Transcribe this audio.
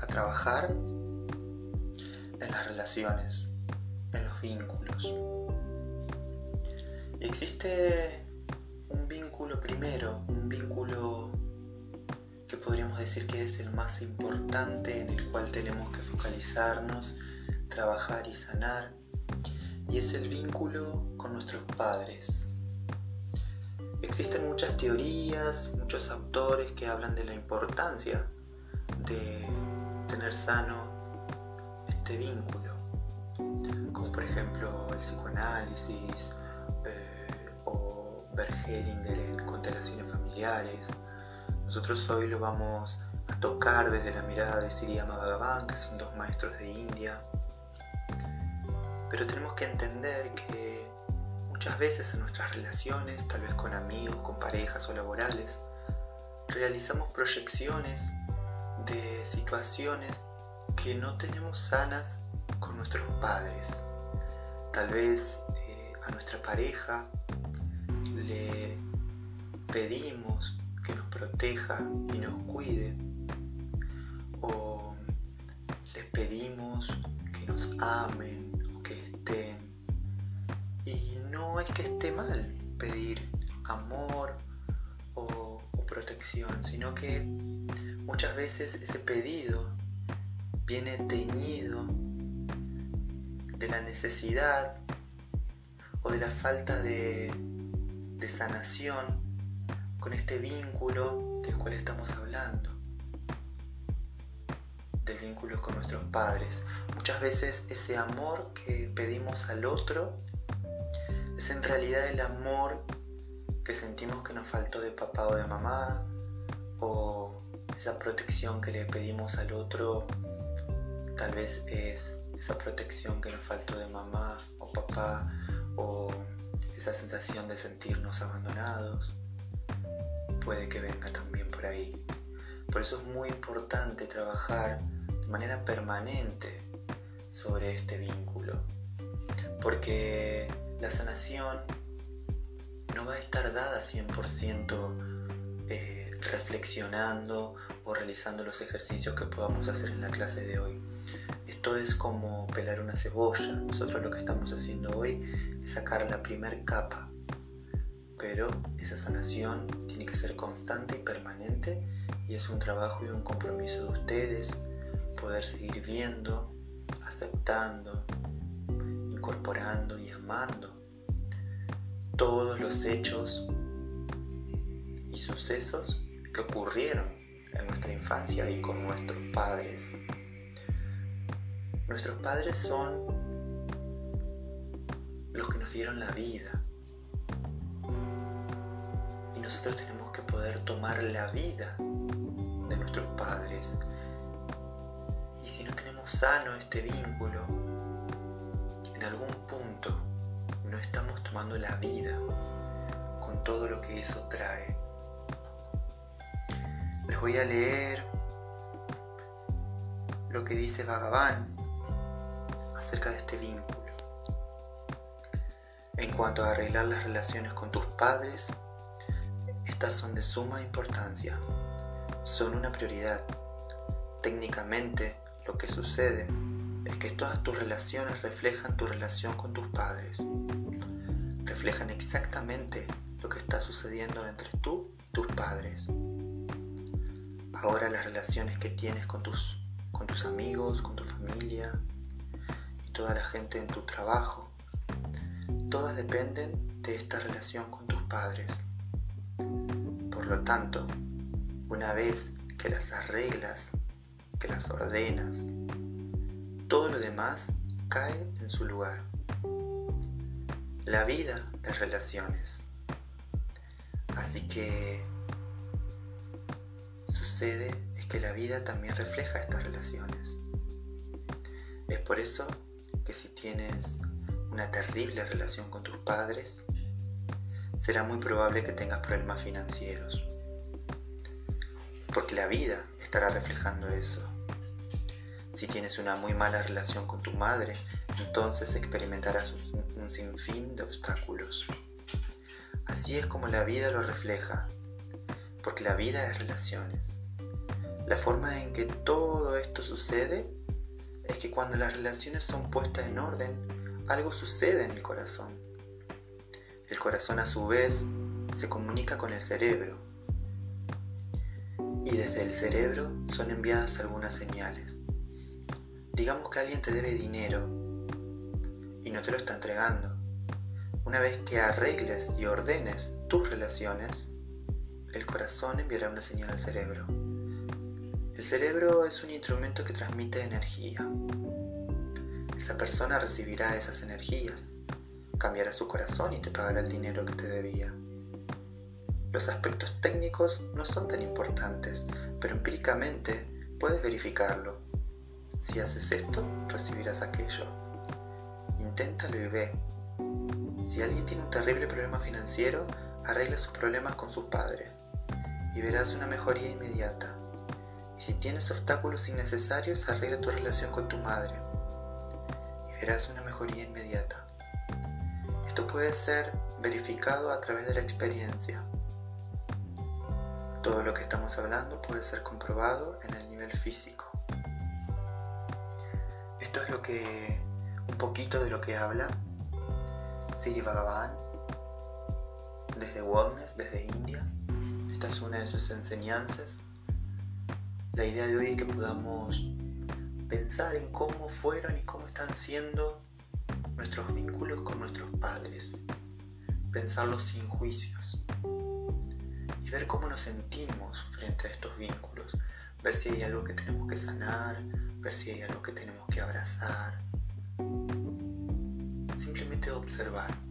a trabajar en las relaciones, en los vínculos. existe un vínculo primero, un vínculo que podríamos decir que es el más importante en el cual tenemos que focalizarnos, trabajar y sanar, y es el vínculo con nuestros padres. Existen muchas teorías, muchos autores que hablan de la importancia de tener sano este vínculo, como por ejemplo el psicoanálisis eh, o Bergelinger en constelaciones familiares. Nosotros hoy lo vamos a tocar desde la mirada de Siriyama Bhagavan, que son dos maestros de India. Pero tenemos que entender que muchas veces en nuestras relaciones, tal vez con amigos, con parejas o laborales, realizamos proyecciones de situaciones que no tenemos sanas con nuestros padres. Tal vez eh, a nuestra pareja le pedimos que nos proteja y nos cuide. O les pedimos que nos amen o que estén. Y no es que esté mal pedir amor o, o protección, sino que muchas veces ese pedido viene teñido de la necesidad o de la falta de, sanación con este vínculo del cual estamos hablando, del vínculo con nuestros padres. Muchas veces ese amor que pedimos al otro es en realidad el amor que sentimos que nos faltó de papá o de mamá esa protección que le pedimos al otro tal vez es esa protección que nos faltó de mamá o papá o esa sensación de sentirnos abandonados puede que venga también por ahí. Por eso es muy importante trabajar de manera permanente sobre este vínculo. Porque la sanación no va a estar dada 100% eh, reflexionando o realizando los ejercicios que podamos hacer en la clase de hoy. Esto es como pelar una cebolla. Nosotros lo que estamos haciendo hoy es sacar la primer capa. Pero esa sanación tiene que ser constante y permanente y es un trabajo y un compromiso de ustedes poder seguir viendo, aceptando, incorporando y amando todos los hechos y sucesos que ocurrieron en nuestra infancia y con nuestros padres. Nuestros padres son los que nos dieron la vida. Y nosotros tenemos que poder tomar la vida de nuestros padres. Y si no tenemos sano este vínculo, en algún punto no estamos tomando la vida con todo lo que eso trae. Voy a leer lo que dice Bhagavan acerca de este vínculo. En cuanto a arreglar las relaciones con tus padres, estas son de suma importancia. Son una prioridad. Técnicamente, lo que sucede es que todas tus relaciones reflejan tu relación con tus padres. Reflejan exactamente lo que está sucediendo entre tú y tus padres. Ahora las relaciones que tienes con tus, con tus amigos, con tu familia y toda la gente en tu trabajo, todas dependen de esta relación con tus padres. Por lo tanto, una vez que las arreglas, que las ordenas, todo lo demás cae en su lugar. La vida es relaciones. Así que sucede es que la vida también refleja estas relaciones. Es por eso que si tienes una terrible relación con tus padres, será muy probable que tengas problemas financieros. Porque la vida estará reflejando eso. Si tienes una muy mala relación con tu madre, entonces experimentarás un, sinfín de obstáculos. Así es como la vida lo refleja, porque la vida es relaciones. La forma en que todo esto sucede es que cuando las relaciones son puestas en orden, algo sucede en el corazón. El corazón a su vez se comunica con el cerebro y desde el cerebro son enviadas algunas señales. Digamos que alguien te debe dinero y no te lo está entregando. Una vez que arregles y ordenes tus relaciones, el corazón enviará una señal al cerebro. El cerebro es un instrumento que transmite energía. Esa persona recibirá esas energías, cambiará su corazón y te pagará el dinero que te debía. Los aspectos técnicos no son tan importantes, pero empíricamente puedes verificarlo. Si haces esto, recibirás aquello. Inténtalo y ve. Si alguien tiene un terrible problema financiero, arregla sus problemas con sus padres y verás una mejoría inmediata. Y si tienes obstáculos innecesarios, arregla tu relación con tu madre y verás una mejoría inmediata. Esto puede ser verificado a través de la experiencia. Todo lo que estamos hablando puede ser comprobado en el nivel físico. Esto es lo que un poquito de lo que habla Siri Bhagavan desde Wellness, desde India. Esta es una de sus enseñanzas. La idea de hoy es que podamos pensar en cómo fueron y cómo están siendo nuestros vínculos con nuestros padres. Pensarlos sin juicios y ver cómo nos sentimos frente a estos vínculos, ver si hay algo que tenemos que sanar, ver si hay algo que tenemos que abrazar. Simplemente observar.